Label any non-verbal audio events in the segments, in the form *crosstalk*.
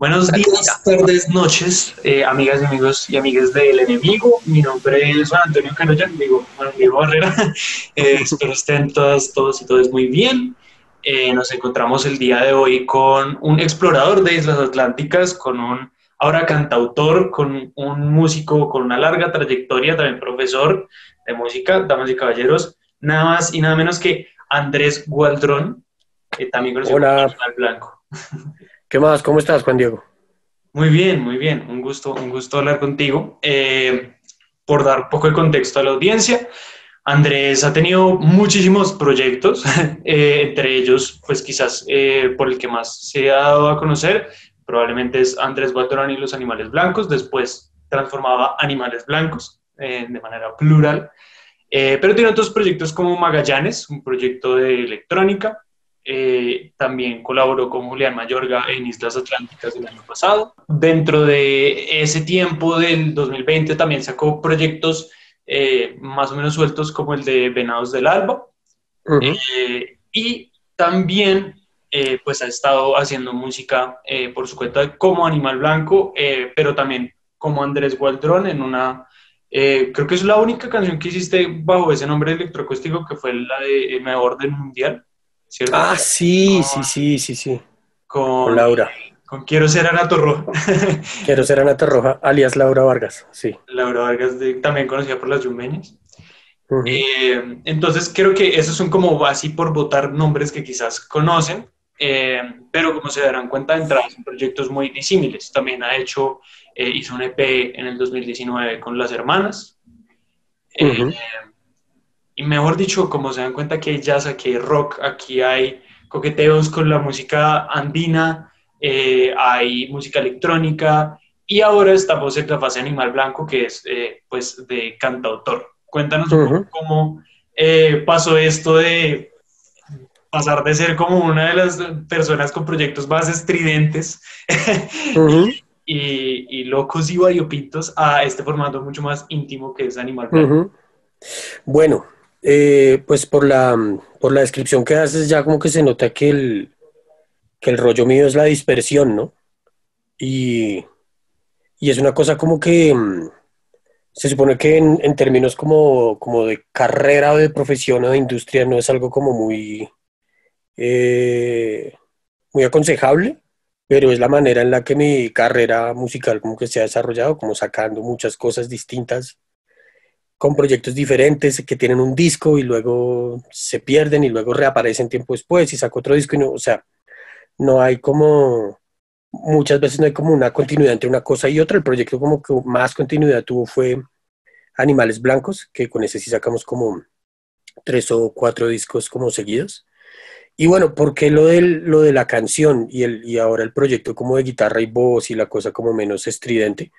Buenos días, tardes, noches, eh, amigas y amigos y amigas del enemigo. Mi nombre es Juan Antonio Carolla, digo Juan Diego Barrera. *laughs* Eh, espero estén todas, todos y todos muy bien. Eh, nos encontramos el día de hoy con un explorador de Islas Atlánticas, con un ahora cantautor, con un músico con una larga trayectoria, también profesor de música, damas y caballeros, nada más y nada menos que Andrés Gualdrón, también conocido Hola. como Blanco. *laughs* ¿Qué más? ¿Cómo estás, Juan Diego? Muy bien, muy bien. Un gusto, un gusto hablar contigo. Eh, por dar un poco de contexto a la audiencia, Andrés ha tenido muchísimos proyectos, *laughs* eh, entre ellos, pues quizás eh, por el que más se ha dado a conocer, probablemente es Andrés Baltorán y los animales blancos, después transformaba animales blancos de manera plural, pero tiene otros proyectos como Magallanes, un proyecto de electrónica, eh, también colaboró con Julián Mayorga en Islas Atlánticas el año pasado. Dentro de ese tiempo del 2020 también sacó proyectos eh, más o menos sueltos como el de Venados del Alba. Eh, y también pues ha estado haciendo música por su cuenta como Animal Blanco, pero también como Andrés Gualdrón en una creo que es la única canción que hiciste bajo ese nombre electroacústico que fue la de Mejor del Mundial. Ah, sí, sí, sí, sí, sí. Con, Laura. Con Quiero ser Anato Roja. *laughs* Quiero ser Anato Roja, alias Laura Vargas, sí. Laura Vargas, también conocida por las yumeñas. Eh, entonces creo que esos son como así por votar nombres que quizás conocen, eh, pero como se darán cuenta de entrada son proyectos muy disímiles. También ha hecho, eh, hizo un EP en el 2019 con las hermanas. Y mejor dicho, como se dan cuenta que hay jazz, aquí hay rock, aquí hay coqueteos con la música andina, eh, hay música electrónica y ahora estamos en la fase Animal Blanco, que es eh, pues de cantautor. Cuéntanos un poco cómo eh, pasó esto de pasar de ser como una de las personas con proyectos más estridentes *laughs* y, locos y variopintos a este formato mucho más íntimo que es Animal Blanco. Bueno, eh, pues por la, por la descripción que haces ya como que se nota que el, que el rollo mío es la dispersión, ¿no? Y, y es una cosa como que mm, se supone que en, términos como, como, de carrera o de profesión o de industria no es algo como muy, eh, muy aconsejable, pero es la manera en la que mi carrera musical como que se ha desarrollado, como sacando muchas cosas distintas con proyectos diferentes que tienen un disco y luego se pierden y luego reaparecen tiempo después y saco otro disco y no, o sea, no hay como, muchas veces no hay como una continuidad entre una cosa y otra. El proyecto como que más continuidad tuvo fue Animales Blancos, que con ese sí sacamos como tres o cuatro discos como seguidos. Y bueno, ¿por qué lo, del, lo de la canción y, el, y ahora el proyecto como de guitarra y voz y la cosa como menos estridente?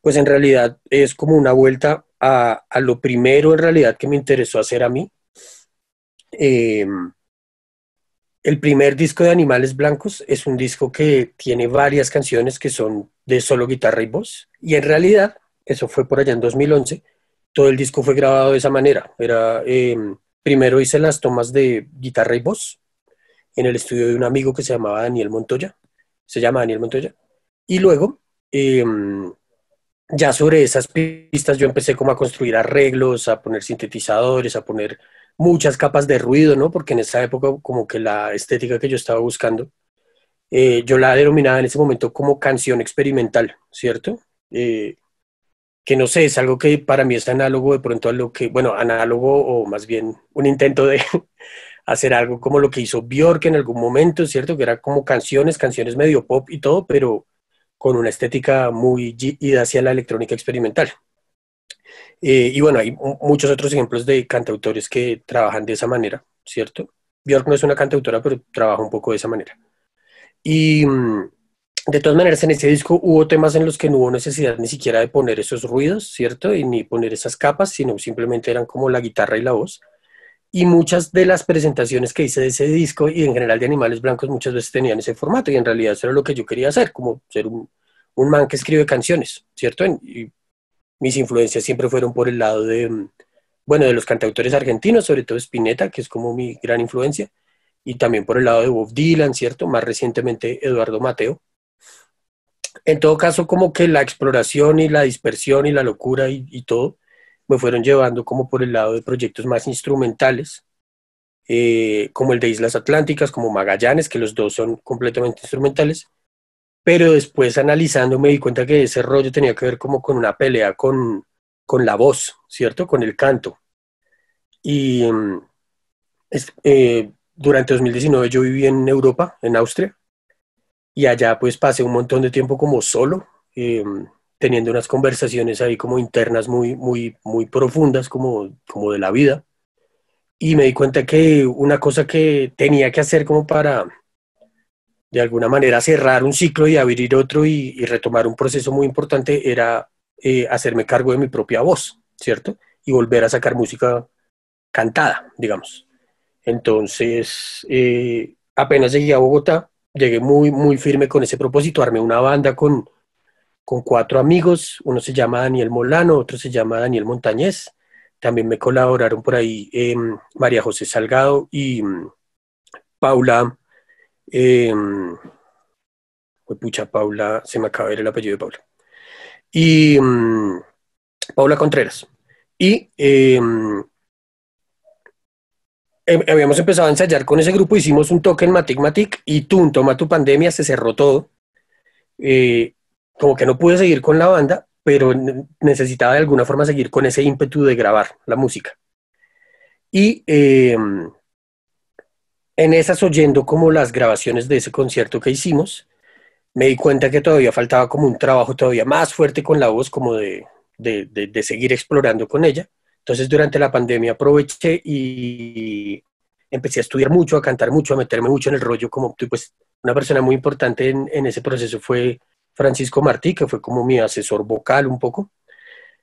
Pues en realidad es como una vuelta a, lo primero en realidad que me interesó hacer a mí. Em, el primer disco de Animales Blancos es un disco que tiene varias canciones que son de solo guitarra y voz. Y en realidad, eso fue por allá en 2011, todo el disco fue grabado de esa manera. Era, em, primero hice las tomas de guitarra y voz en el estudio de un amigo que se llamaba Daniel Montoya. Se llama Daniel Montoya. Y luego em, ya sobre esas pistas yo empecé como a construir arreglos, a poner sintetizadores, a poner muchas capas de ruido, ¿no? Porque en esa época como que la estética que yo estaba buscando, eh, yo la denominaba en ese momento como canción experimental, ¿cierto? Eh, que no sé, es algo que para mí es análogo de pronto a lo que, bueno, análogo o más bien un intento de *laughs* hacer algo como lo que hizo Björk en algún momento, ¿cierto? Que era como canciones, canciones medio pop y todo, pero con una estética muy ida hacia la electrónica experimental. Eh, y bueno, hay muchos otros ejemplos de cantautores que trabajan de esa manera, ¿cierto? Björk no es una cantautora, pero trabaja un poco de esa manera. Y mm, de todas maneras, en ese disco hubo temas en los que no hubo necesidad ni siquiera de poner esos ruidos, ¿cierto? Y ni poner esas capas, sino simplemente eran como la guitarra y la voz. Y muchas de las presentaciones que hice de ese disco y en general de Animales Blancos muchas veces tenían ese formato y en realidad eso era lo que yo quería hacer, como ser un, un man que escribe canciones, ¿cierto? Y mis influencias siempre fueron por el lado de, bueno, de los cantautores argentinos, sobre todo Spinetta, que es como mi gran influencia, y también por el lado de Bob Dylan, ¿cierto? Más recientemente Eduardo Mateo. en todo caso, como que la exploración y la dispersión y la locura y, todo me fueron llevando como por el lado de proyectos más instrumentales, eh, como el de Islas Atlánticas, como Magallanes, que los dos son completamente instrumentales, pero después analizando me di cuenta que ese rollo tenía que ver como con una pelea con, con la voz, ¿cierto? Con el canto. Y mm, eh, durante 2019 yo viví en Europa, en Austria, y allá pues pasé un montón de tiempo como solo, eh, teniendo unas conversaciones ahí como internas muy, muy, muy profundas como, como de la vida. Y me di cuenta que una cosa que tenía que hacer como para de alguna manera cerrar un ciclo y abrir otro y, retomar un proceso muy importante era eh, hacerme cargo de mi propia voz, ¿cierto? Y volver a sacar música cantada, digamos. Entonces, eh, apenas llegué a Bogotá, llegué muy, muy firme con ese propósito, armé una banda con, con cuatro amigos, uno se llama Daniel Molano, otro se llama Daniel Montañez, también me colaboraron por ahí em, María José Salgado y mm, Paula, eh, pucha, Paula, se me acaba de ver el apellido de Paula, y mm, Paula Contreras. Y em, habíamos empezado a ensayar con ese grupo, hicimos un toque en Matic Matic y tú, toma tu pandemia, se cerró todo. Eh, como que no pude seguir con la banda, pero necesitaba de alguna forma seguir con ese ímpetu de grabar la música. Y em, en esas oyendo como las grabaciones de ese concierto que hicimos, me di cuenta que todavía faltaba como un trabajo todavía más fuerte con la voz, como de, de, de seguir explorando con ella. Entonces durante la pandemia aproveché y empecé a estudiar mucho, a cantar mucho, a meterme mucho en el rollo, como pues una persona muy importante en, ese proceso fue Francisco Martí, que fue como mi asesor vocal un poco.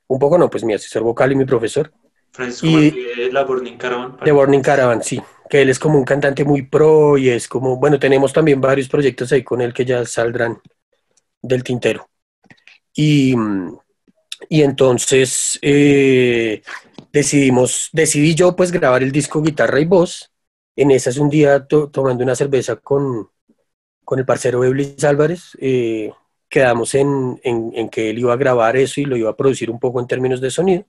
Un poco no, pues mi asesor vocal y mi profesor. Francisco Martí de la Burning Caravan. De Burning Caravan, sí. Que él es como un cantante muy pro y es como, bueno, tenemos también varios proyectos ahí con él que ya saldrán del tintero. Y, y entonces eh, decidimos, decidí yo pues grabar el disco guitarra y voz. En esas un día tomando una cerveza con, con el parcero Eblis Álvarez, eh, quedamos en, en, que él iba a grabar eso y lo iba a producir un poco en términos de sonido.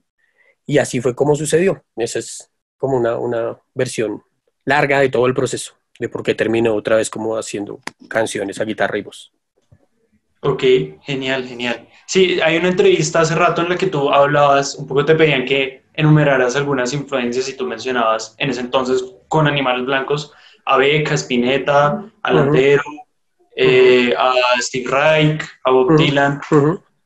Y así fue como sucedió. Esa es como una, una versión larga de todo el proceso, de por qué terminó otra vez como haciendo canciones a guitarra y voz. Ok, genial, genial. Sí, hay una entrevista hace rato en la que tú hablabas, un poco te pedían que enumeraras algunas influencias y tú mencionabas en ese entonces con animales blancos a Beca, Spinetta, a Landero, eh, a Steve Reich, a Bob Dylan.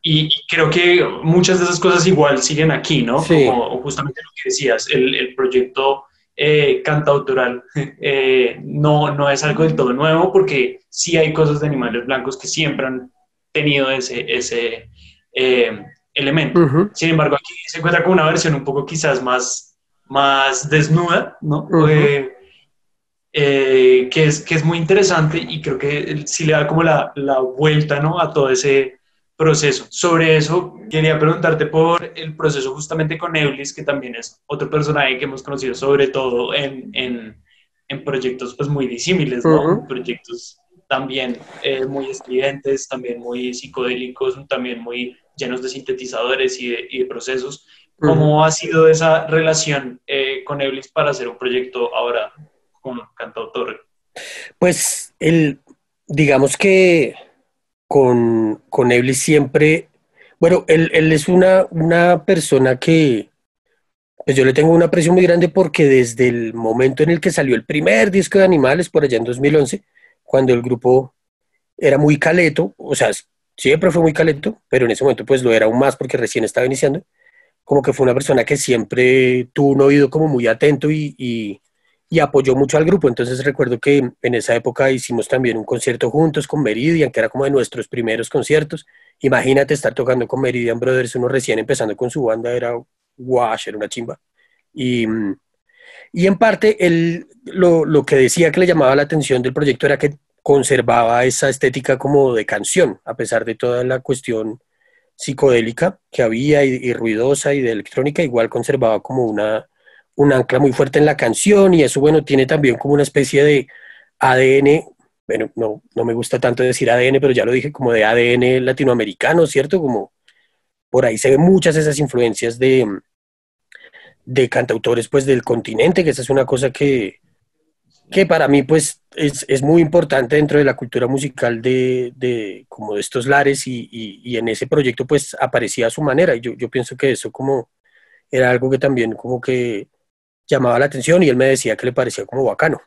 y, creo que muchas de esas cosas igual siguen aquí, ¿no? Como justamente lo que decías, el, el proyecto eh, cantautoral *laughs* eh, no, no es algo del todo nuevo porque sí hay cosas de animales blancos que siempre han tenido ese, ese eh, elemento. Sin embargo, aquí se encuentra con una versión un poco quizás más, más desnuda, ¿no? Eh, que, es, que es muy interesante y creo que sí le da como la, la vuelta, ¿no? A todo ese proceso. Sobre eso, quería preguntarte por el proceso justamente con Eulis, que también es otro personaje que hemos conocido sobre todo en, en, en proyectos pues muy disímiles, ¿no? Proyectos también eh, muy estridentes, también muy psicodélicos, también muy llenos de sintetizadores y de, procesos. ¿Cómo ha sido esa relación eh, con Eblis para hacer un proyecto ahora con cantautor? Pues el, digamos que con, con Eblis siempre, bueno, él, él es una, una persona que, pues yo le tengo una aprecio muy grande porque desde el momento en el que salió el primer disco de Animales, por allá en 2011, cuando el grupo era muy caleto, o sea, siempre fue muy caleto, pero en ese momento pues lo era aún más porque recién estaba iniciando, como que fue una persona que siempre tuvo un oído como muy atento y, apoyó mucho al grupo. Entonces recuerdo que en esa época hicimos también un concierto juntos con Meridian, que era como de nuestros primeros conciertos. Imagínate estar tocando con Meridian Brothers, uno recién empezando con su banda, era wash, era una chimba. Y, y en parte, él, lo, lo, que decía que le llamaba la atención del proyecto era que conservaba esa estética como de canción, a pesar de toda la cuestión psicodélica que había y, ruidosa y de electrónica, igual conservaba como una, un ancla muy fuerte en la canción y eso, bueno, tiene también como una especie de ADN bueno, no, no me gusta tanto decir ADN, pero ya lo dije, como de ADN latinoamericano, ¿cierto? Como por ahí se ven muchas esas influencias de, de cantautores pues del continente, que esa es una cosa que, que para mí pues es, es, muy importante dentro de la cultura musical de, de como de estos lares y, y, y, en ese proyecto pues aparecía a su manera y yo, yo pienso que eso como era algo que también como que llamaba la atención y él me decía que le parecía como bacano.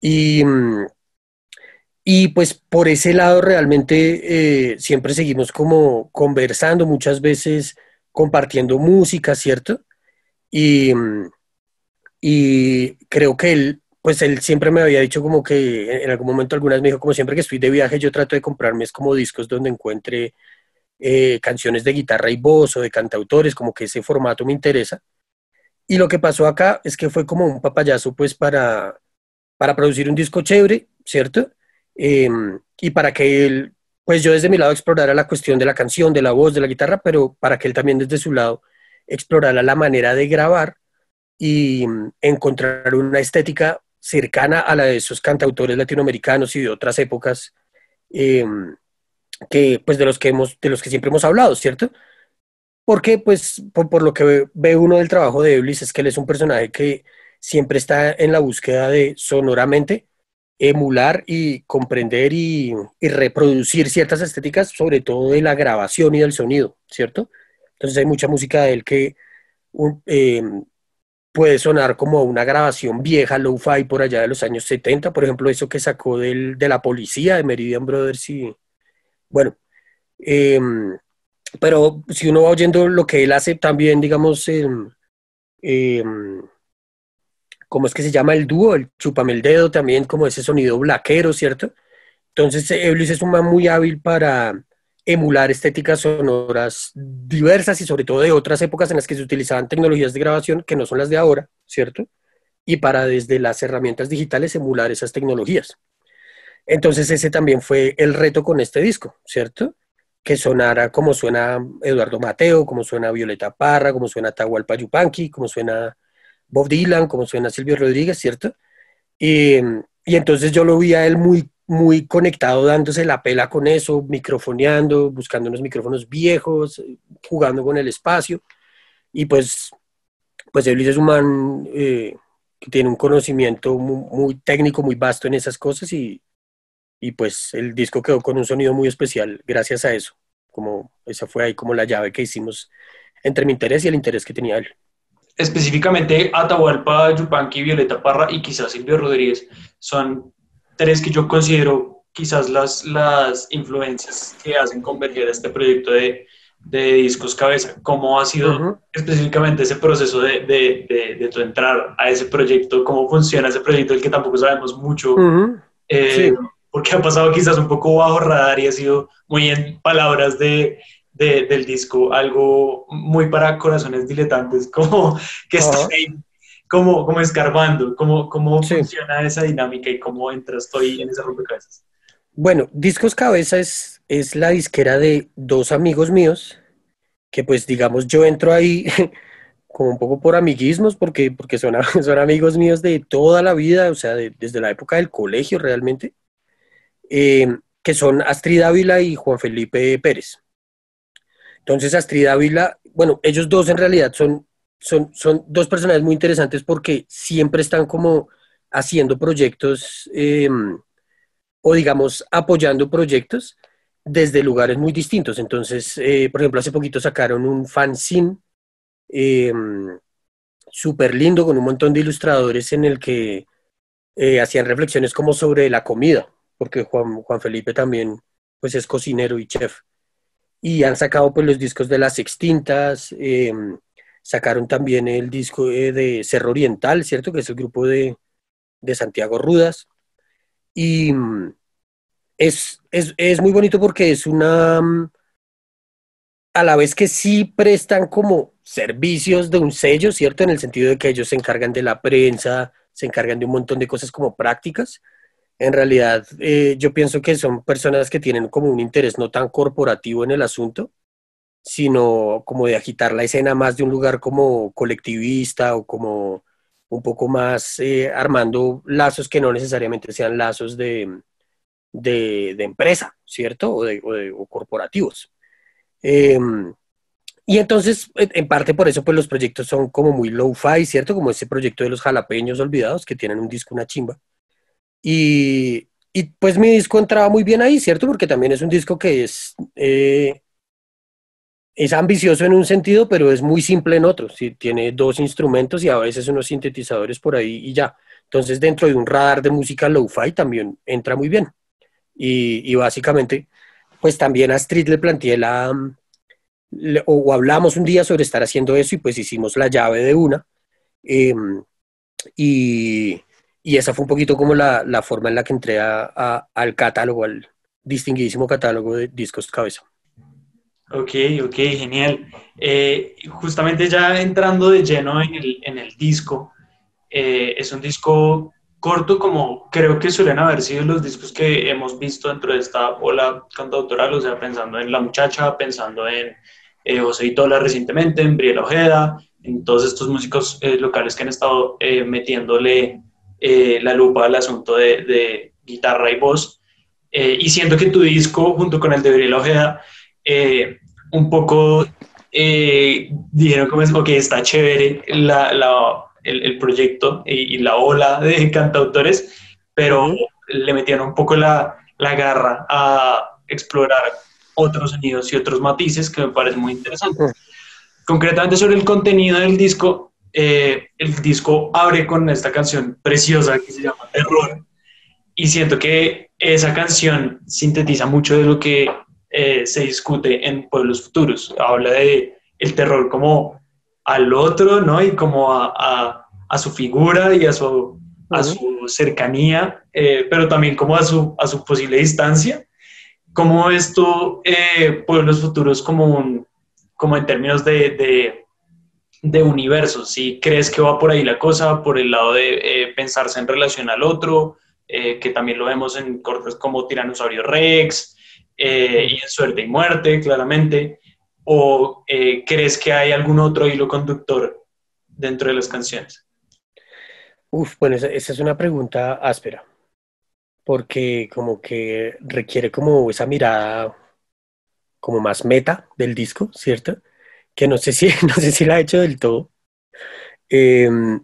Y, y pues por ese lado realmente eh, siempre seguimos como conversando, muchas veces compartiendo música, ¿cierto? Y, y creo que él, pues él siempre me había dicho como que en algún momento algunas me dijo como siempre que estoy de viaje yo trato de comprarme es como discos donde encuentre eh, canciones de guitarra y voz o de cantautores, como que ese formato me interesa. Y lo que pasó acá es que fue como un papayazo pues para, para producir un disco chévere, ¿cierto? Em, y para que él, pues yo desde mi lado explorara la cuestión de la canción, de la voz, de la guitarra, pero para que él también desde su lado explorara la manera de grabar y mm, encontrar una estética cercana a la de esos cantautores latinoamericanos y de otras épocas em, que pues de los que hemos de los que siempre hemos hablado, ¿cierto? Porque pues por, lo que ve, uno del trabajo de Eblis es que él es un personaje que siempre está en la búsqueda de sonoramente emular y comprender y, reproducir ciertas estéticas, sobre todo de la grabación y del sonido, ¿cierto? Entonces hay mucha música de él que em, puede sonar como una grabación vieja, low-fi por allá de los años 70, por ejemplo, eso que sacó del, de la policía de Meridian Brothers y, bueno, em, pero si uno va oyendo lo que él hace también, digamos, ¿cómo es que se llama el dúo? El chupame el dedo también, como ese sonido blaquero, ¿cierto? Entonces, Eblis es un man muy hábil para emular estéticas sonoras diversas y sobre todo de otras épocas en las que se utilizaban tecnologías de grabación que no son las de ahora, ¿cierto? Y para desde las herramientas digitales emular esas tecnologías. Entonces ese también fue el reto con este disco, ¿cierto? Que sonara como suena Eduardo Mateo, como suena Violeta Parra, como suena Tahualpa Yupanqui, como suena Bob Dylan, como suena Silvio Rodríguez, ¿cierto? Y, entonces yo lo vi a él muy, muy conectado, dándose la pela con eso, microfoneando, buscando unos micrófonos viejos, jugando con el espacio. Y pues, pues él es un man eh, que tiene un conocimiento muy, muy, técnico, muy vasto en esas cosas y, y pues el disco quedó con un sonido muy especial gracias a eso. Como esa fue ahí como la llave que hicimos entre mi interés y el interés que tenía él específicamente Atahualpa, Yupanqui, Violeta Parra y quizás Silvio Rodríguez son tres que yo considero quizás las, las influencias que hacen converger este proyecto de, de Discos Cabeza. ¿Cómo ha sido específicamente ese proceso de, de, de, tu entrar a ese proyecto? ¿Cómo funciona ese proyecto del que tampoco sabemos mucho? Eh, porque ha pasado quizás un poco bajo radar y ha sido muy en palabras de del disco, algo muy para corazones diletantes, como que está ahí, como, como escarbando, cómo, cómo funciona esa dinámica y cómo entras estoy en ese rompecabezas. Bueno, Discos Cabeza es, es la disquera de dos amigos míos, que pues digamos yo entro ahí *laughs* como un poco por amiguismos, porque, porque son, *laughs* son amigos míos de toda la vida, o sea, desde la época del colegio realmente, eh, que son Astrid Ávila y Juan Felipe Pérez. Entonces, Astrid Ávila, bueno, ellos dos en realidad son, son, son dos personajes muy interesantes porque siempre están como haciendo proyectos em, o digamos apoyando proyectos desde lugares muy distintos. Entonces, eh, por ejemplo, hace poquito sacaron un fanzine eh, súper lindo con un montón de ilustradores en el que eh, hacían reflexiones como sobre la comida, porque Juan, Juan Felipe también pues es cocinero y chef y han sacado pues los discos de las extintas, em, sacaron también el disco de Cerro Oriental, ¿cierto? Que es el grupo de, Santiago Rudas. Y mm, es, muy bonito porque es una, mm, a la vez que sí prestan como servicios de un sello, ¿cierto? En el sentido de que ellos se encargan de la prensa, se encargan de un montón de cosas como prácticas, en realidad eh, yo pienso que son personas que tienen como un interés no tan corporativo en el asunto, sino como de agitar la escena más de un lugar como colectivista o como un poco más eh, armando lazos que no necesariamente sean lazos de, de, empresa, ¿cierto? O, de, corporativos. Em, y entonces, en parte por eso, pues los proyectos son como muy low-fi, ¿cierto? Como ese proyecto de los jalapeños olvidados, que tienen un disco, una chimba. Y, pues mi disco entraba muy bien ahí, ¿cierto? Porque también es un disco que es, eh, es ambicioso en un sentido, pero es muy simple en otro. ¿sí? Tiene dos instrumentos y a veces unos sintetizadores por ahí y ya. Entonces, dentro de un radar de música low-fi también entra muy bien. Y, básicamente, pues también a Street le planteé la, o, hablamos un día sobre estar haciendo eso y pues hicimos la llave de una. Em, y, y, esa fue un poquito como la, la forma en la que entré a, al catálogo, al distinguidísimo catálogo de discos cabeza. Ok, ok, genial. Eh, justamente ya entrando de lleno en el, en el disco, eh, es un disco corto como creo que suelen haber sido los discos que hemos visto dentro de esta ola cantautoral, o sea, pensando en La Muchacha, pensando en eh, José Itola recientemente, en Briela Ojeda, en todos estos músicos eh, locales que han estado eh, la lupa al asunto de, guitarra y voz. y siento que tu disco, junto con el de Briela Ojeda, un poco dijeron como es, ok, está chévere el, proyecto y, la ola de *laughs* cantautores, pero le metieron un poco la, la garra a explorar otros sonidos y otros matices que me parece muy interesante. Concretamente sobre el contenido del disco, eh, el disco abre con esta canción preciosa que se llama Terror y siento que esa canción sintetiza mucho de lo que eh, se discute en Pueblos Futuros. Habla de el terror como al otro, ¿no? Y como a, a, su figura y a su, a su cercanía, eh, pero también como a su, a su posible distancia. ¿Cómo ves tú eh, Pueblos Futuros como, un, como en términos de, de, de universos? ¿Si crees que va por ahí la cosa, por el lado de eh, pensarse en relación al otro, eh, que también lo vemos en cortes como Tiranosaurio Rex eh, y en Suerte y Muerte, claramente? ¿O crees que hay algún otro hilo conductor dentro de las canciones? Uf, bueno, esa es una pregunta áspera porque como que requiere como esa mirada como más meta del disco, ¿cierto? Que no sé si, *laughs* no sé si la ha hecho del todo. Em,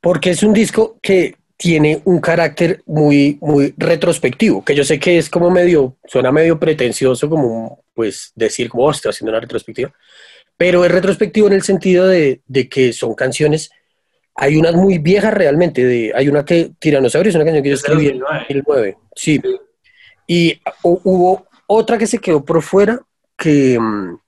porque es un disco que tiene un carácter muy, muy retrospectivo, que yo sé que es como medio, suena medio pretencioso como pues decir como, oh, estoy haciendo una retrospectiva, pero es retrospectivo en el sentido de, de que son canciones hay unas muy viejas realmente, de, hay una que Tiranosaurio es una canción que yo escribí en 2009, sí. Y hubo otra que se quedó por fuera que, mm,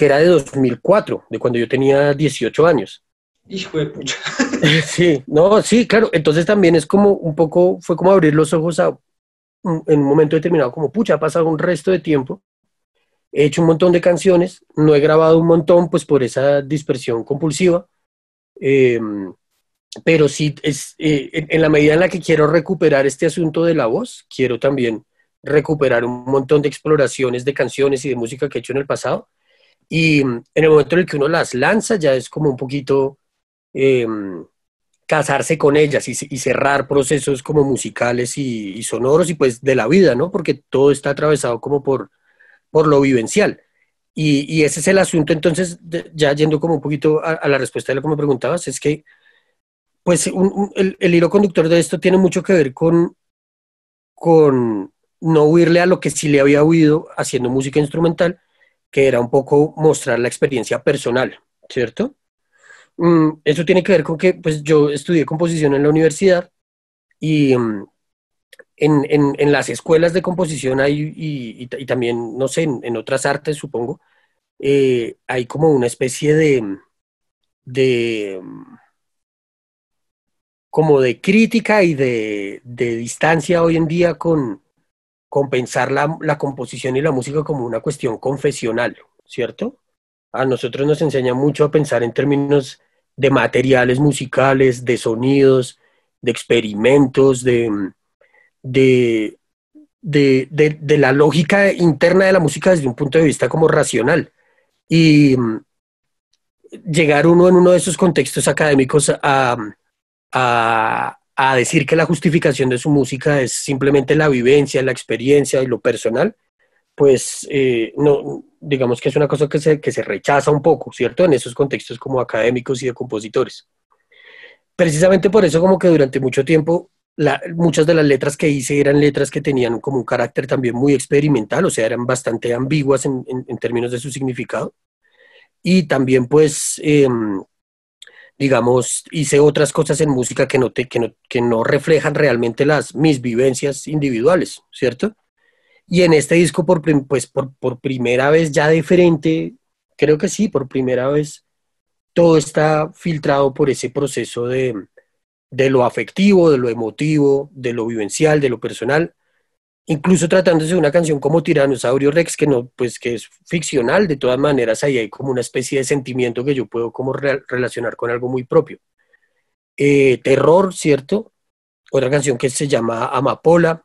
que era de 2004, de cuando yo tenía 18 años. Hijo de pucha. *laughs* Sí, no, sí, claro. Entonces también es como un poco, fue como abrir los ojos a, en un momento determinado, como pucha, ha pasado un resto de tiempo. He hecho un montón de canciones, no he grabado un montón, pues por esa dispersión compulsiva Em, pero sí, es, eh, en, la medida en la que quiero recuperar este asunto de la voz, quiero también recuperar un montón de exploraciones de canciones y de música que he hecho en el pasado. Y en el momento en el que uno las lanza, ya es como un poquito em, casarse con ellas y, cerrar procesos como musicales y, sonoros y pues de la vida, ¿no? Porque todo está atravesado como por, por lo vivencial. Y, ese es el asunto, entonces, ya yendo como un poquito a, la respuesta de lo que me preguntabas, es que, pues, el, hilo conductor de esto tiene mucho que ver con, con no huirle a lo que sí le había oído haciendo música instrumental, que era un poco mostrar la experiencia personal, ¿cierto? Mm, eso tiene que ver con que, pues, yo estudié composición en la universidad y mm, en, las escuelas de composición hay, y, también, no sé, en, otras artes, supongo, eh, hay como una especie de, de como de crítica y de, distancia hoy en día con, con pensar la, la, composición y la música como una cuestión confesional, ¿cierto? A nosotros nos enseña mucho a pensar en términos de materiales musicales, de sonidos, de experimentos, de, de, de, la lógica interna de la música desde un punto de vista como racional. Y mm, llegar uno en uno de esos contextos académicos a, a decir que la justificación de su música es simplemente la vivencia, la experiencia y lo personal, pues eh, no, digamos que es una cosa que se, que se rechaza un poco, ¿cierto? En esos contextos como académicos y de compositores. Precisamente por eso como que durante mucho tiempo muchas de las letras que hice eran letras que tenían como un carácter también muy experimental, o sea, eran bastante ambiguas en, en, términos de su significado. Y también pues, em, digamos, hice otras cosas en música que no, te, que, no, que no reflejan realmente las, mis vivencias individuales, ¿cierto? Y en este disco, por, pues, por, por primera vez ya de frente, creo que sí, por primera vez, todo está filtrado por ese proceso de, de lo afectivo, de lo emotivo, de lo vivencial, de lo personal, incluso tratándose de una canción como Tiranosaurio Rex, que no, pues que es ficcional, de todas maneras ahí hay como una especie de sentimiento que yo puedo como relacionar con algo muy propio. Eh, terror, ¿cierto? Otra canción que se llama Amapola,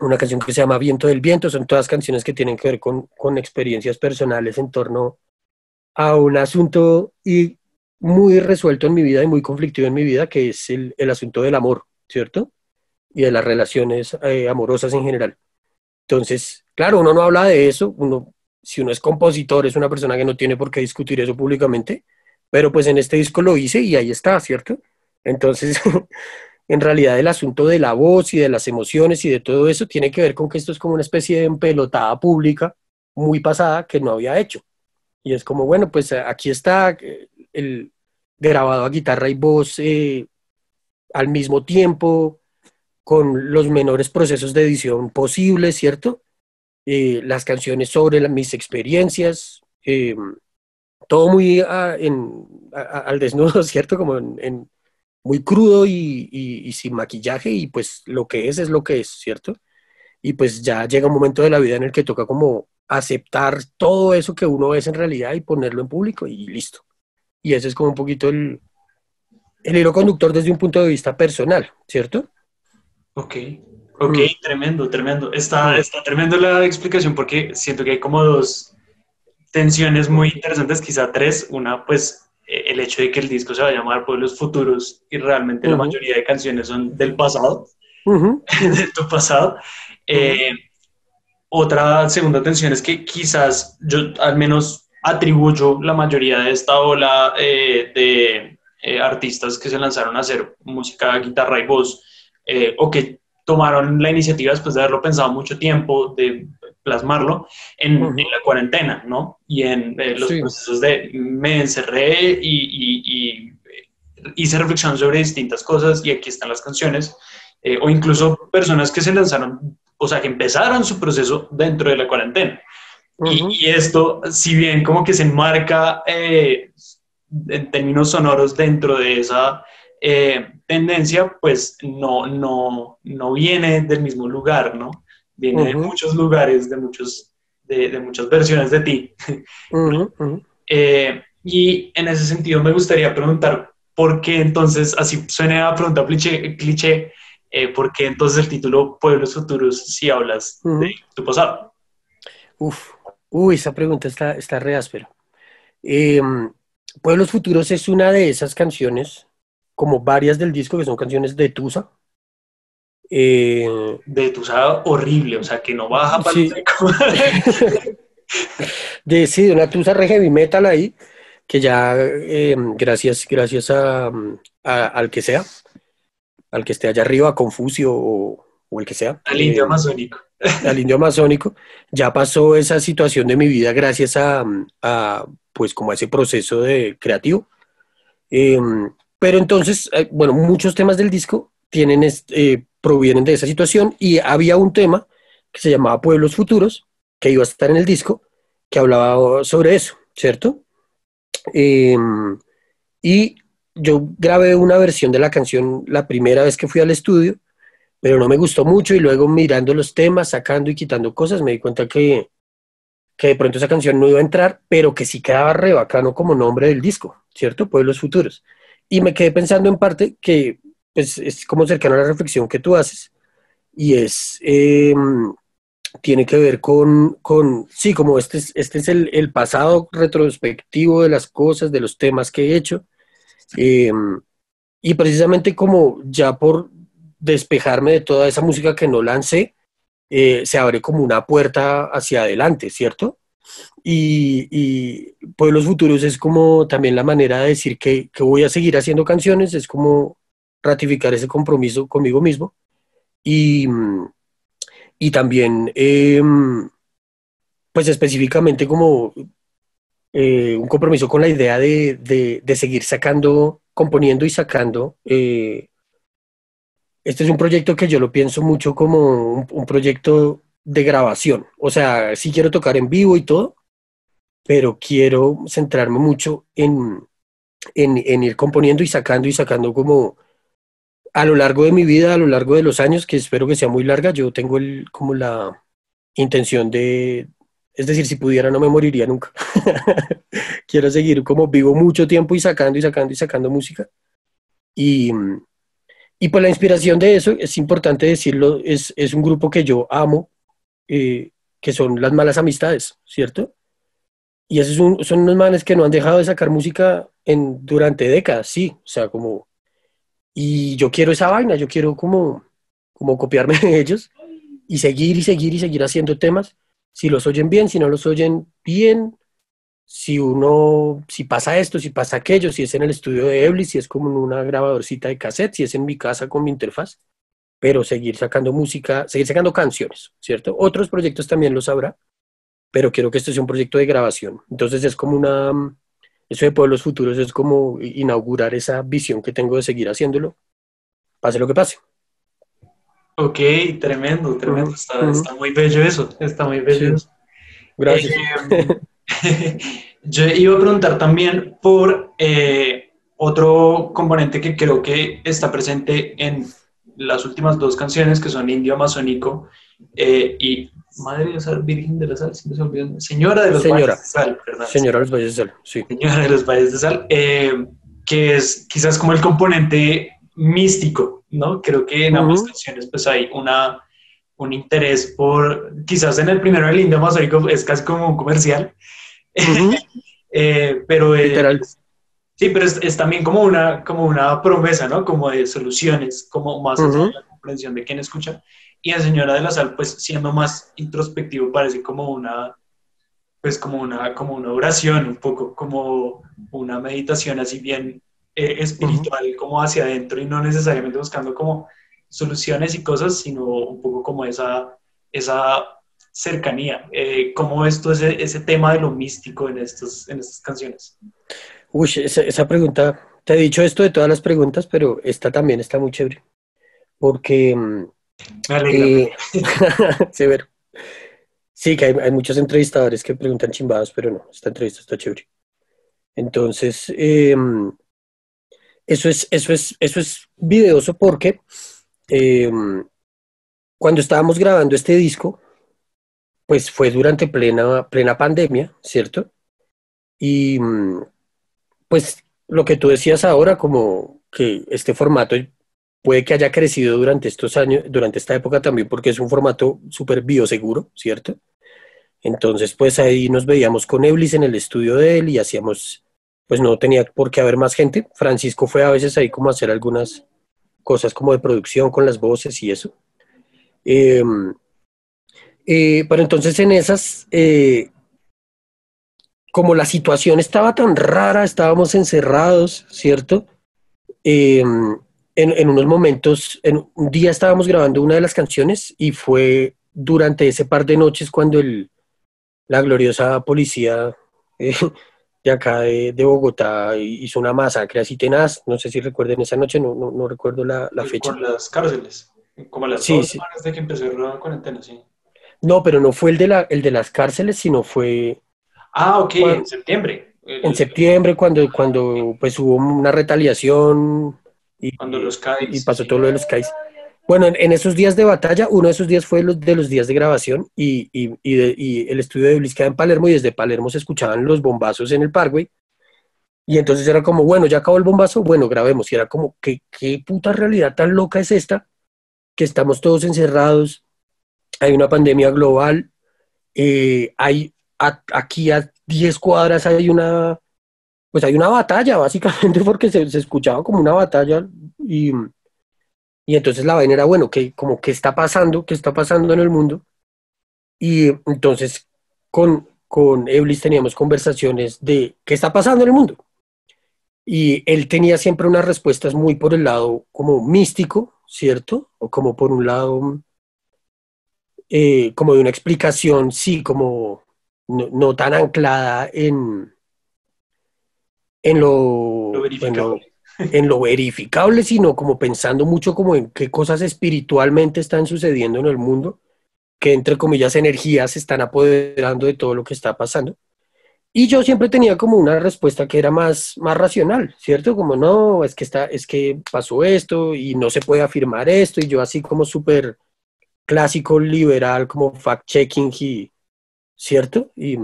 una canción que se llama Viento del Viento, son todas canciones que tienen que ver con, con experiencias personales en torno a un asunto y muy resuelto en mi vida y muy conflictivo en mi vida, que es el, asunto del amor, ¿cierto? Y de las relaciones eh, amorosas en general. Entonces, claro, uno no habla de eso, uno, si uno es compositor, es una persona que no tiene por qué discutir eso públicamente, pero pues en este disco lo hice y ahí está, ¿cierto? Entonces, *laughs* en realidad el asunto de la voz y de las emociones y de todo eso tiene que ver con que esto es como una especie de empelotada pública muy pasada que no había hecho. Y es como, bueno, pues aquí está, eh, el grabado a guitarra y voz eh, al mismo tiempo, con los menores procesos de edición posibles, ¿cierto? Eh, las canciones sobre mis experiencias, eh, todo muy al desnudo, *laughs* ¿cierto? Como en, muy crudo y, sin maquillaje y pues lo que es es lo que es, ¿cierto? Y pues ya llega un momento de la vida en el que toca como aceptar todo eso que uno es en realidad y ponerlo en público y listo. Y ese es como un poquito el, el hilo conductor desde un punto de vista personal, ¿cierto? Ok, ok, mm. tremendo, tremendo. Está, está tremendo la explicación porque siento que hay como dos tensiones muy interesantes, quizá tres. Una, pues, el hecho de que el disco se va a llamar Pueblos Futuros y realmente la mayoría de canciones son del pasado, *laughs* de tu pasado. Eh, otra segunda tensión es que quizás yo al menos atribuyo la mayoría de esta ola eh, de eh, artistas que se lanzaron a hacer música, guitarra y voz, eh, o que tomaron la iniciativa después de haberlo pensado mucho tiempo, de plasmarlo en, la cuarentena, ¿no? Y en los procesos de me encerré y, y, hice reflexión sobre distintas cosas y aquí están las canciones, o incluso personas que se lanzaron, o sea, que empezaron su proceso dentro de la cuarentena. Y, esto, si bien como que se enmarca eh, en términos sonoros dentro de esa eh, tendencia, pues no, no, no viene del mismo lugar, ¿no? Viene de muchos lugares, de, muchos, de, muchas versiones de ti. *laughs* Eh, y en ese sentido me gustaría preguntar, ¿por qué entonces, así suena a pregunta cliché, cliché ¿por qué entonces el título Pueblos Futuros si hablas de tu pasado? Uf, Uy, esa pregunta está, está re áspera. Em, Pueblos Futuros es una de esas canciones, como varias del disco, que son canciones de Tusa. Eh, de Tusa horrible, o sea, que no baja para sí. *laughs* de, sí, de una Tusa re heavy metal ahí, que ya, em, gracias, gracias a, al que sea, al que esté allá arriba, Confucio o, o el que sea. Al indio eh, amazónico al indio amazónico, ya pasó esa situación de mi vida gracias a, pues como a ese proceso de creativo. Em, pero entonces, eh, bueno, muchos temas del disco tienen, eh, provienen de esa situación y había un tema que se llamaba Pueblos Futuros, que iba a estar en el disco, que hablaba sobre eso, ¿cierto? Em, y yo grabé una versión de la canción la primera vez que fui al estudio pero no me gustó mucho y luego mirando los temas, sacando y quitando cosas, me di cuenta que, que de pronto esa canción no iba a entrar, pero que sí quedaba re bacano como nombre del disco, ¿cierto? Pueblos Futuros. Y me quedé pensando en parte que pues, es como cercano a la reflexión que tú haces y es, em, tiene que ver con, con, sí, como este es, este es el, pasado retrospectivo de las cosas, de los temas que he hecho. Eh, y precisamente como ya por despejarme de toda esa música que no lancé, eh, se abre como una puerta hacia adelante, ¿cierto? Y, y, Pueblos Futuros es como también la manera de decir que, que, voy a seguir haciendo canciones, es como ratificar ese compromiso conmigo mismo. Y, y también, eh, pues específicamente como eh, un compromiso con la idea de, de, de, seguir sacando, componiendo y sacando. Eh, este es un proyecto que yo lo pienso mucho como un, un, proyecto de grabación. O sea, sí quiero tocar en vivo y todo, pero quiero centrarme mucho en, en, en ir componiendo y sacando y sacando como a lo largo de mi vida, a lo largo de los años, que espero que sea muy larga, yo tengo el, como la intención de, es decir, si pudiera no me moriría nunca. *laughs* Quiero seguir como vivo mucho tiempo y sacando y sacando y sacando música. Y, y por pues la inspiración de eso, es importante decirlo, es, es un grupo que yo amo, eh, que son las malas amistades, ¿cierto? Y esos son, son unos manes que no han dejado de sacar música en, durante décadas, sí, o sea, como... Y yo quiero esa vaina, yo quiero como, como copiarme de ellos y seguir y seguir y seguir haciendo temas si los oyen bien, si no los oyen bien, si uno, si pasa esto, si pasa aquello, si es en el estudio de Eblis, si es como en una grabadorcita de cassette, si es en mi casa con mi interfaz, pero seguir sacando música, seguir sacando canciones, ¿cierto? Otros proyectos también los habrá, pero quiero que esto sea un proyecto de grabación. Entonces es como una, eso de Pueblos Futuros es como inaugurar esa visión que tengo de seguir haciéndolo, pase lo que pase. Ok, tremendo, tremendo. Está, está, muy bello eso, está muy bello eso. Gracias. Eh, *laughs* yo iba a preguntar también por eh, otro componente que creo que está presente en las últimas dos canciones, que son Indio Amazónico eh, y Madre de Sal, Virgen de la Sal, si no se olvidan, Señora de los Señora. Valles de Sal, ¿verdad? Señora de los Valles de Sal, sí. Señora de los Valles de Sal, que es quizás como el componente místico, ¿no? Creo que en ambas uh -huh. canciones pues hay una, un interés por, quizás en el primero el indio amazónico es casi como un comercial, uh *laughs* -huh. eh, pero Literal. Sí, pero es, es, también como una, como una promesa, ¿no? Como de soluciones, como más uh -huh. la comprensión de quien escucha. Y la señora de la sal, pues siendo más introspectivo, parece como una, pues como una, como una oración, un poco como una meditación así bien eh, espiritual, uh -huh. como hacia adentro y no necesariamente buscando como soluciones y cosas, sino un poco como esa, esa cercanía. Eh, ¿Cómo esto ese, ese tema de lo místico en, estos, en estas canciones? Uy, esa, esa pregunta, te he dicho esto de todas las preguntas, pero esta también está muy chévere. Porque. Me alegra. Eh, *laughs* severo. Sí, que hay, hay, muchos entrevistadores que preguntan chimbados, pero no, esta entrevista está chévere. Entonces, eh, eso es, eso es, eso es videoso porque eh, cuando estábamos grabando este disco, pues fue durante plena, plena pandemia, ¿cierto? Y pues lo que tú decías ahora, como que este formato puede que haya crecido durante estos años, durante esta época también, porque es un formato súper bioseguro, ¿cierto? Entonces, pues ahí nos veíamos con Eblis en el estudio de él y hacíamos pues no tenía por qué haber más gente. Francisco fue a veces ahí como a hacer algunas cosas como de producción con las voces y eso. Eh, eh, pero entonces en esas, eh, como la situación estaba tan rara, estábamos encerrados, ¿cierto? En, en, unos momentos, en un día estábamos grabando una de las canciones y fue durante ese par de noches cuando el, la gloriosa policía de acá de, de, Bogotá hizo una masacre así tenaz, no sé si recuerden esa noche, no, no, no recuerdo la, la fecha. Por las cárceles, como las sí, dos sí. semanas de que empezó la cuarentena, sí. No, pero no fue el de, la, el de las cárceles, sino fue... Ah, ok, cuando, en septiembre. El, en septiembre, cuando, cuando pues hubo una retaliación y, cuando los CAIs, y pasó todo lo de los CAIs. Bueno, en, en, esos días de batalla, uno de esos días fue los, de los días de grabación y, y, y, de, y el estudio de queda en Palermo y desde Palermo se escuchaban los bombazos en el Parkway. Y entonces era como, bueno, ya acabó el bombazo, bueno, grabemos. Y era como, ¿qué, qué puta realidad tan loca es esta? Que estamos todos encerrados, hay una pandemia global, eh, hay a, aquí a 10 cuadras hay una, pues hay una batalla, básicamente, *laughs* porque se, escuchaba como una batalla y, y entonces la vaina era, bueno, que como qué está pasando, qué está pasando en el mundo. Y entonces con, con Eblis teníamos conversaciones de qué está pasando en el mundo. Y él tenía siempre unas respuestas muy por el lado como místico, ¿cierto? O como por un lado, eh, como de una explicación, sí, como no tan anclada en, en lo, *laughs* en lo, verificable, sino como pensando mucho como en qué cosas espiritualmente están sucediendo en el mundo, que entre comillas energías se están apoderando de todo lo que está pasando. Y yo siempre tenía como una respuesta que era más, más racional, ¿cierto? Como no, es que, está, es que pasó esto y no se puede afirmar esto, y yo así como súper clásico, liberal, como fact-checking, y, ¿cierto? Y,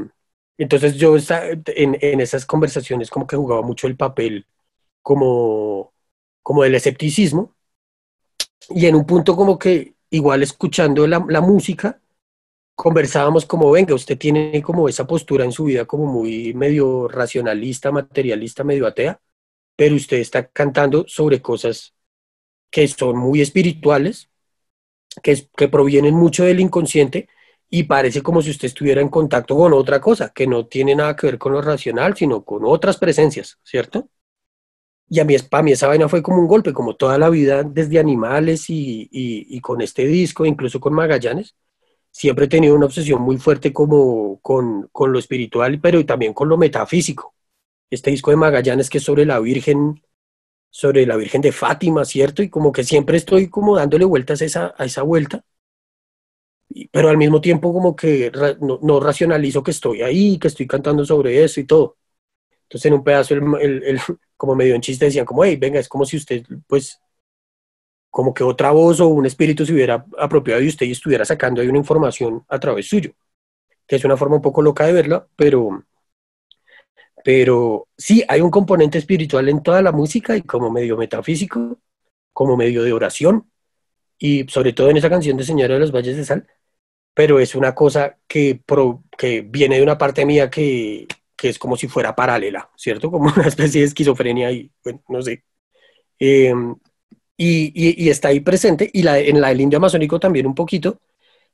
entonces yo en, en esas conversaciones como que jugaba mucho el papel como, como del escepticismo y en un punto como que igual escuchando la, la música conversábamos como, venga, usted tiene como esa postura en su vida como muy medio racionalista, materialista, medio atea, pero usted está cantando sobre cosas que son muy espirituales, que, que provienen mucho del inconsciente y parece como si usted estuviera en contacto con otra cosa, que no tiene nada que ver con lo racional, sino con otras presencias, ¿cierto? Y a mí, para mí esa vaina fue como un golpe, como toda la vida, desde animales y, y, con este disco, incluso con Magallanes, siempre he tenido una obsesión muy fuerte como con, con lo espiritual, pero también con lo metafísico. Este disco de Magallanes que es sobre la Virgen, sobre la Virgen de Fátima, ¿cierto? Y como que siempre estoy como dándole vueltas a esa, a esa vuelta pero al mismo tiempo como que no, racionalizo que estoy ahí, que estoy cantando sobre eso y todo. Entonces en un pedazo, el, el, *laughs* como medio en chiste, decían como, hey, venga, es como si usted, pues, como que otra voz o un espíritu se hubiera apropiado de usted y estuviera sacando ahí una información a través suyo, que es una forma un poco loca de verla, pero, pero sí, hay un componente espiritual en toda la música y como medio metafísico, como medio de oración, y sobre todo en esa canción de Señora de los Valles de Sal, pero es una cosa que, que viene de una parte mía que, que, es como si fuera paralela, ¿cierto? *laughs* Como una especie de esquizofrenia y, no sé. Em, y, y, está ahí presente, y la, en la del indio amazónico también un poquito,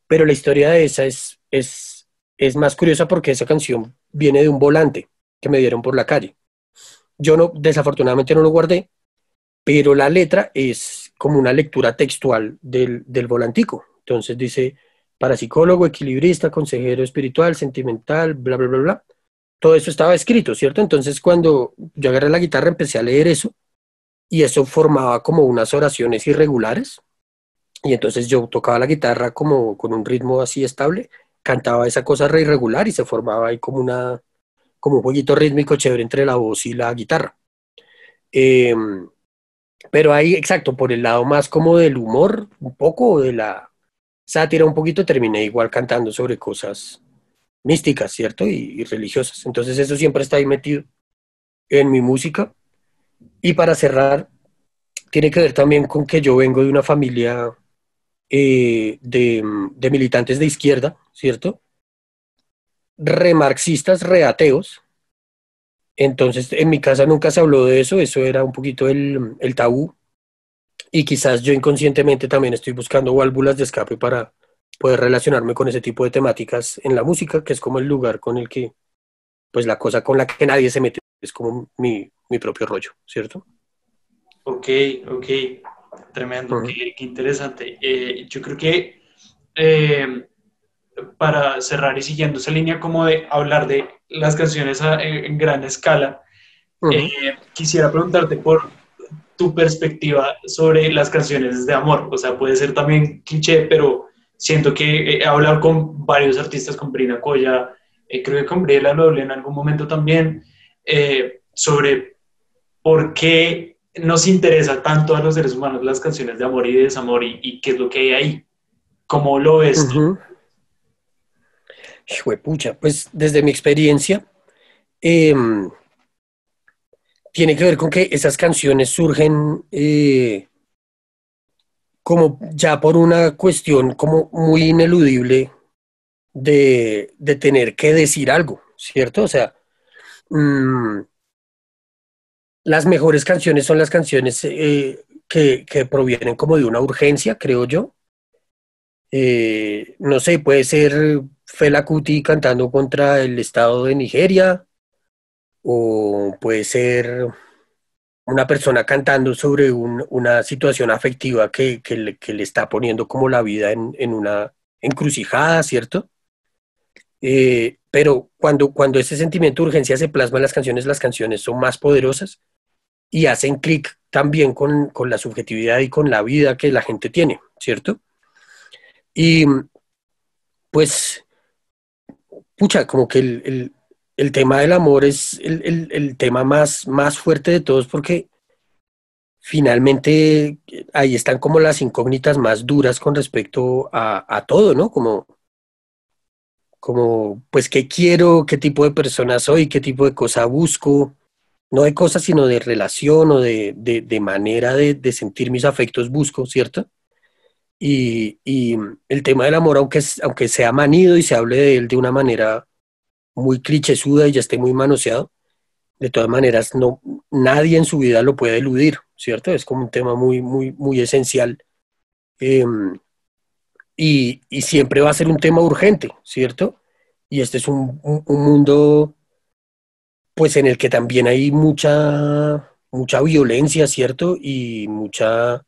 pero la historia de esa es, es, es más curiosa porque esa canción viene de un volante que me dieron por la calle. Yo no, desafortunadamente no lo guardé, pero la letra es como una lectura textual del, del volantico. Entonces dice, parapsicólogo, equilibrista, consejero espiritual, sentimental, bla, bla, bla, bla. Todo eso estaba escrito, ¿cierto? Entonces cuando yo agarré la guitarra empecé a leer eso y eso formaba como unas oraciones irregulares. Y entonces yo tocaba la guitarra como con un ritmo así estable, cantaba esa cosa re irregular y se formaba ahí como una como un jueguito rítmico chévere entre la voz y la guitarra. Em, pero ahí, exacto, por el lado más como del humor, un poco de la sátira un poquito, terminé igual cantando sobre cosas místicas, ¿cierto? Y, religiosas. Entonces eso siempre está ahí metido en mi música. Y para cerrar, tiene que ver también con que yo vengo de una familia eh, de, militantes de izquierda, ¿cierto? Remarxistas, reateos. Entonces, en mi casa nunca se habló de eso, eso era un poquito el, el tabú y quizás yo inconscientemente también estoy buscando válvulas de escape para poder relacionarme con ese tipo de temáticas en la música, que es como el lugar con el que, pues la cosa con la que nadie se mete, es como mi, mi propio rollo, ¿cierto? Ok, ok, tremendo, qué, interesante. Eh, yo creo que eh, para cerrar y siguiendo esa línea como de hablar de las canciones en gran escala, eh, quisiera preguntarte por tu perspectiva sobre las canciones de amor. O sea, puede ser también cliché, pero siento que he hablado con varios artistas, con Brina Coya, eh, creo que con Briela lo hablé en algún momento también, eh, sobre por qué nos interesa tanto a los seres humanos las canciones de amor y de desamor y, qué es lo que hay ahí. ¿Cómo lo ves tú? pucha, pues desde mi experiencia, eh, tiene que ver con que esas canciones surgen eh, como ya por una cuestión como muy ineludible de, tener que decir algo, ¿cierto? O sea, mm, las mejores canciones son las canciones eh, que, que, provienen como de una urgencia, creo yo. Eh, no sé, puede ser Fela Kuti cantando contra el Estado de Nigeria, o puede ser una persona cantando sobre una situación afectiva que, le, está poniendo como la vida en, una encrucijada, ¿cierto? Eh, pero cuando, cuando ese sentimiento de urgencia se plasma en las canciones, las canciones son más poderosas y hacen clic también con, la subjetividad y con la vida que la gente tiene, ¿cierto? Y pues, pucha, como que el, tema del amor es el, tema más, más fuerte de todos porque finalmente ahí están como las incógnitas más duras con respecto a, a todo, ¿no? Como, como, pues, ¿qué quiero? ¿Qué tipo de persona soy? ¿Qué tipo de cosa busco? no de cosas, sino de relación o de, manera de, sentir mis afectos busco, ¿cierto? Y, el tema del amor, aunque, aunque sea manido y se hable de él de una manera muy clichésuda y ya esté muy manoseado, de todas maneras, no, nadie en su vida lo puede eludir, ¿cierto? Es como un tema muy, muy, muy esencial. Em, y, siempre va a ser un tema urgente, ¿cierto? Y este es un mundo pues en el que también hay mucha, mucha violencia, ¿cierto? Y mucha,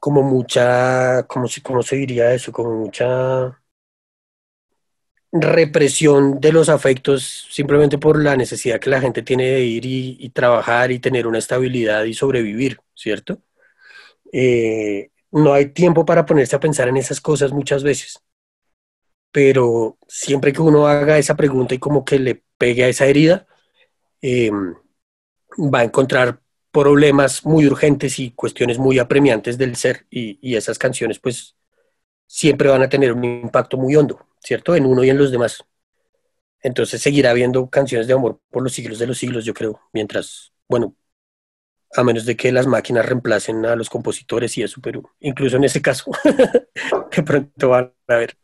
como mucha, ¿cómo se, cómo se diría eso? Como mucha represión de los afectos simplemente por la necesidad que la gente tiene de ir y, trabajar y tener una estabilidad y sobrevivir, ¿cierto? Eh, no hay tiempo para ponerse a pensar en esas cosas muchas veces, pero siempre que uno haga esa pregunta y como que le pegue a esa herida, em, va a encontrar problemas muy urgentes y cuestiones muy apremiantes del ser y, esas canciones pues siempre van a tener un impacto muy hondo, ¿cierto? En uno y en los demás. Entonces seguirá habiendo canciones de amor por los siglos de los siglos, yo creo, mientras, bueno, a menos de que las máquinas reemplacen a los compositores y eso, pero incluso en ese caso, *laughs* que pronto van a ver.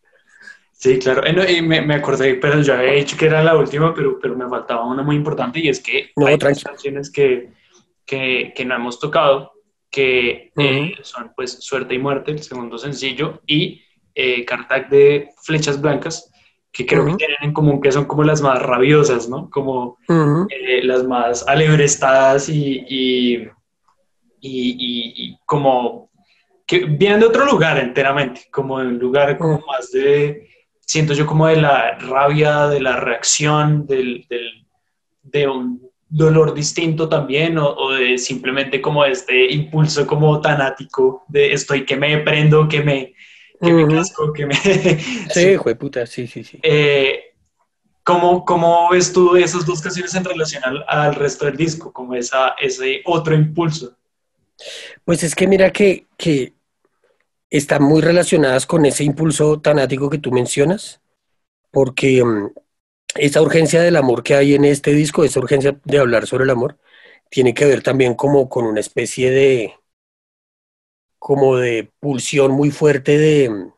Sí, claro. Eh, y me, me, acordé, pero yo había dicho que era la última, pero, pero me faltaba una muy importante y es que hay canciones que, que, que, no hemos tocado, que eh, son pues Suerte y Muerte, el segundo sencillo, y eh, de Flechas Blancas, que creo que tienen en común que son como las más rabiosas, ¿no? Como eh, las más alebrestadas y, y, y, y, como que vienen de otro lugar enteramente, como de un lugar como más de siento yo como de la rabia, de la reacción, del, de un dolor distinto también, o, de simplemente como este impulso como tanático de estoy que me prendo, que me, que me casco, que me... *laughs* sí, hijo puta, sí, sí, sí. Eh, ¿cómo, ¿cómo, ves tú esas dos canciones en relación al, resto del disco, como esa, ese otro impulso? Pues es que mira que, que están muy relacionadas con ese impulso tanático que tú mencionas, porque mm, esa urgencia del amor que hay en este disco, esa urgencia de hablar sobre el amor, tiene que ver también como con una especie de como de pulsión muy fuerte de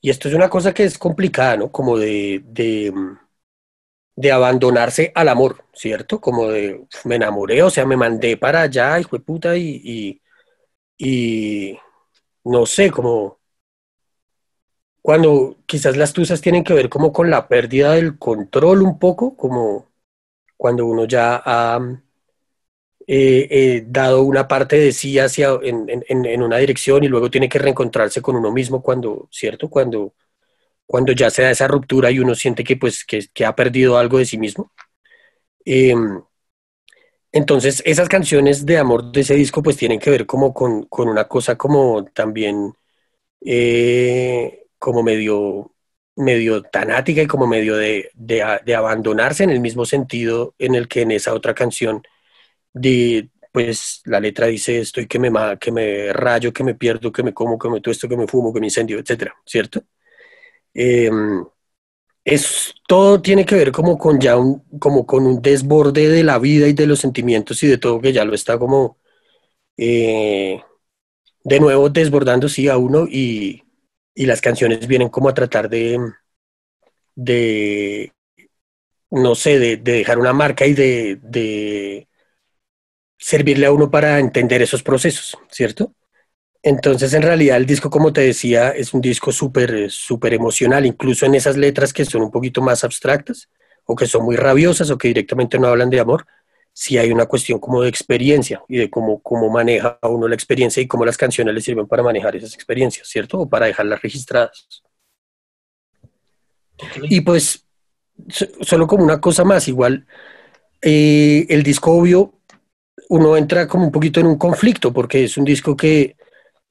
y esto es una cosa que es complicada, ¿no? Como de, de, de abandonarse al amor, ¿cierto? Como de me enamoré, o sea, me mandé para allá, hijo de puta, y, y no sé, como cuando quizás las tusas tienen que ver como con la pérdida del control un poco, como cuando uno ya ha eh, eh, dado una parte de sí hacia en, una dirección y luego tiene que reencontrarse con uno mismo cuando, ¿cierto? Cuando, cuando ya se da esa ruptura y uno siente que pues que, ha perdido algo de sí mismo. Em, entonces, esas canciones de amor de ese disco pues tienen que ver como con, una cosa como también eh, como medio, medio tanática y como medio de, abandonarse en el mismo sentido en el que en esa otra canción de, pues la letra dice estoy que me, que me rayo, que me pierdo, que me como, que me tuesto, que me fumo, que me incendio, etcétera, ¿cierto? Em, es, todo tiene que ver como con ya un, como con un desborde de la vida y de los sentimientos y de todo que ya lo está como eh, de nuevo desbordando sí a uno y, y, las canciones vienen como a tratar de, de, no sé, de, dejar una marca y de, servirle a uno para entender esos procesos, ¿cierto? Entonces, en realidad, el disco, como te decía, es un disco súper, súper emocional, incluso en esas letras que son un poquito más abstractas o que son muy rabiosas o que directamente no hablan de amor, sí hay una cuestión como de experiencia y de cómo, cómo maneja uno la experiencia y cómo las canciones le sirven para manejar esas experiencias, ¿cierto? O para dejarlas registradas. Y pues, solo como una cosa más, igual, eh, el disco obvio, uno entra como un poquito en un conflicto, porque es un disco que,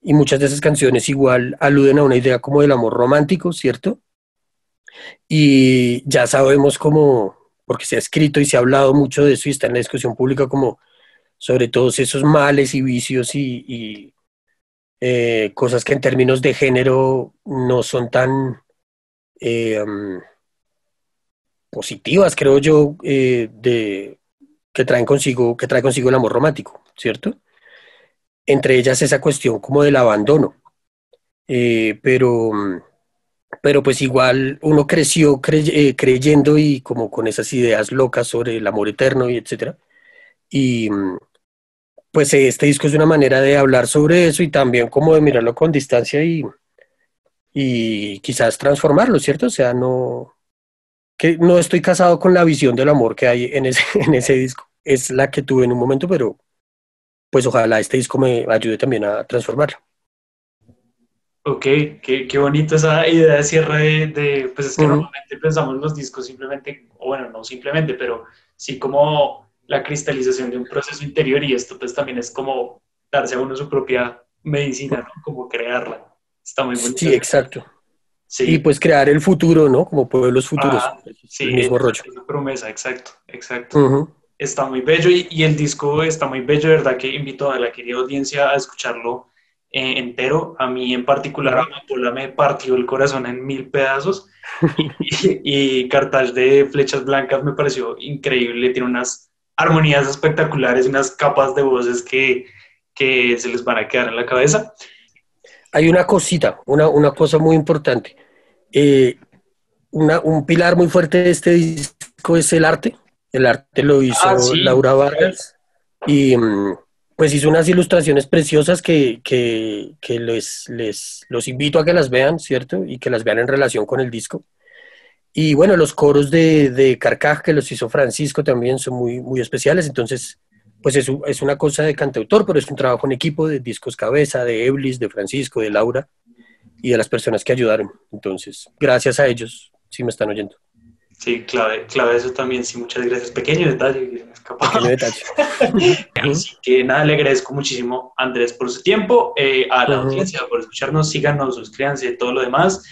y muchas de esas canciones igual aluden a una idea como del amor romántico, ¿cierto? Y ya sabemos cómo, porque se ha escrito y se ha hablado mucho de eso y está en la discusión pública como sobre todos esos males y vicios y, eh, cosas que en términos de género no son tan eh, positivas, creo yo, eh, de, que traen consigo, que trae consigo el amor romántico, ¿cierto? Entre ellas esa cuestión como del abandono. Pero, pero pues igual uno creció creyendo y como con esas ideas locas sobre el amor eterno y etcétera. Y pues este disco es una manera de hablar sobre eso y también como de mirarlo con distancia y, y quizás transformarlo, ¿cierto? O sea, no, que no estoy casado con la visión del amor que hay en ese, *laughs* en ese disco. Es la que tuve en un momento, pero pues ojalá este disco me ayude también a transformarlo. Ok, qué, qué bonito esa idea de cierre de, pues es que normalmente pensamos en los discos simplemente, o bueno, no simplemente, pero sí como la cristalización de un proceso interior y esto pues también es como darse a uno su propia medicina, ¿no? Como crearla. Está muy bonito. Sí, exacto. Sí. Y pues crear el futuro, ¿no? Como pueblos futuros. Ah, sí, el mismo rollo. promesa, exacto, exacto. Está muy bello y, el disco está muy bello, ¿verdad? Que invito a la querida audiencia a escucharlo eh, entero. A mí en particular, a Amapola me partió el corazón en mil pedazos *laughs* y, y, Cartage de Flechas Blancas me pareció increíble. Tiene unas armonías espectaculares, unas capas de voces que, que se les van a quedar en la cabeza hay una cosita, una, una cosa muy importante. Eh, una, un pilar muy fuerte de este disco es el arte. El arte lo hizo ah, Laura Vargas y mm, pues hizo unas ilustraciones preciosas que, que, que les, les, los invito a que las vean, ¿cierto? Y que las vean en relación con el disco. Y bueno, los coros de, de Carcaj que los hizo Francisco también son muy, muy especiales, entonces pues es, es, una cosa de cantautor, pero es un trabajo en equipo de Discos Cabeza, de Eblis, de Francisco, de Laura y de las personas que ayudaron. Entonces, gracias a ellos, si me están oyendo. Sí, clave, clave eso también, sí, muchas gracias. Pequeño detalle, Pequeño detalle. *laughs* Así que nada, le agradezco muchísimo Andrés por su tiempo, eh, a la audiencia por escucharnos, síganos, suscríbanse, todo lo demás.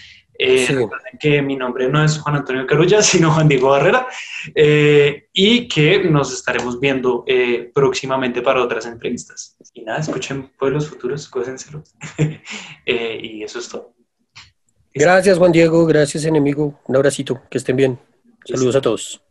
Eh, que mi nombre no es Juan Antonio Carulla, *laughs* sino Juan Diego Barrera, eh, y que nos estaremos viendo eh, próximamente para otras entrevistas. Y nada, escuchen Pueblos Futuros, cósenselo. *laughs* y eso es todo. Gracias, Juan Diego. Gracias, enemigo. Un abracito. Que estén bien. Saludos a todos.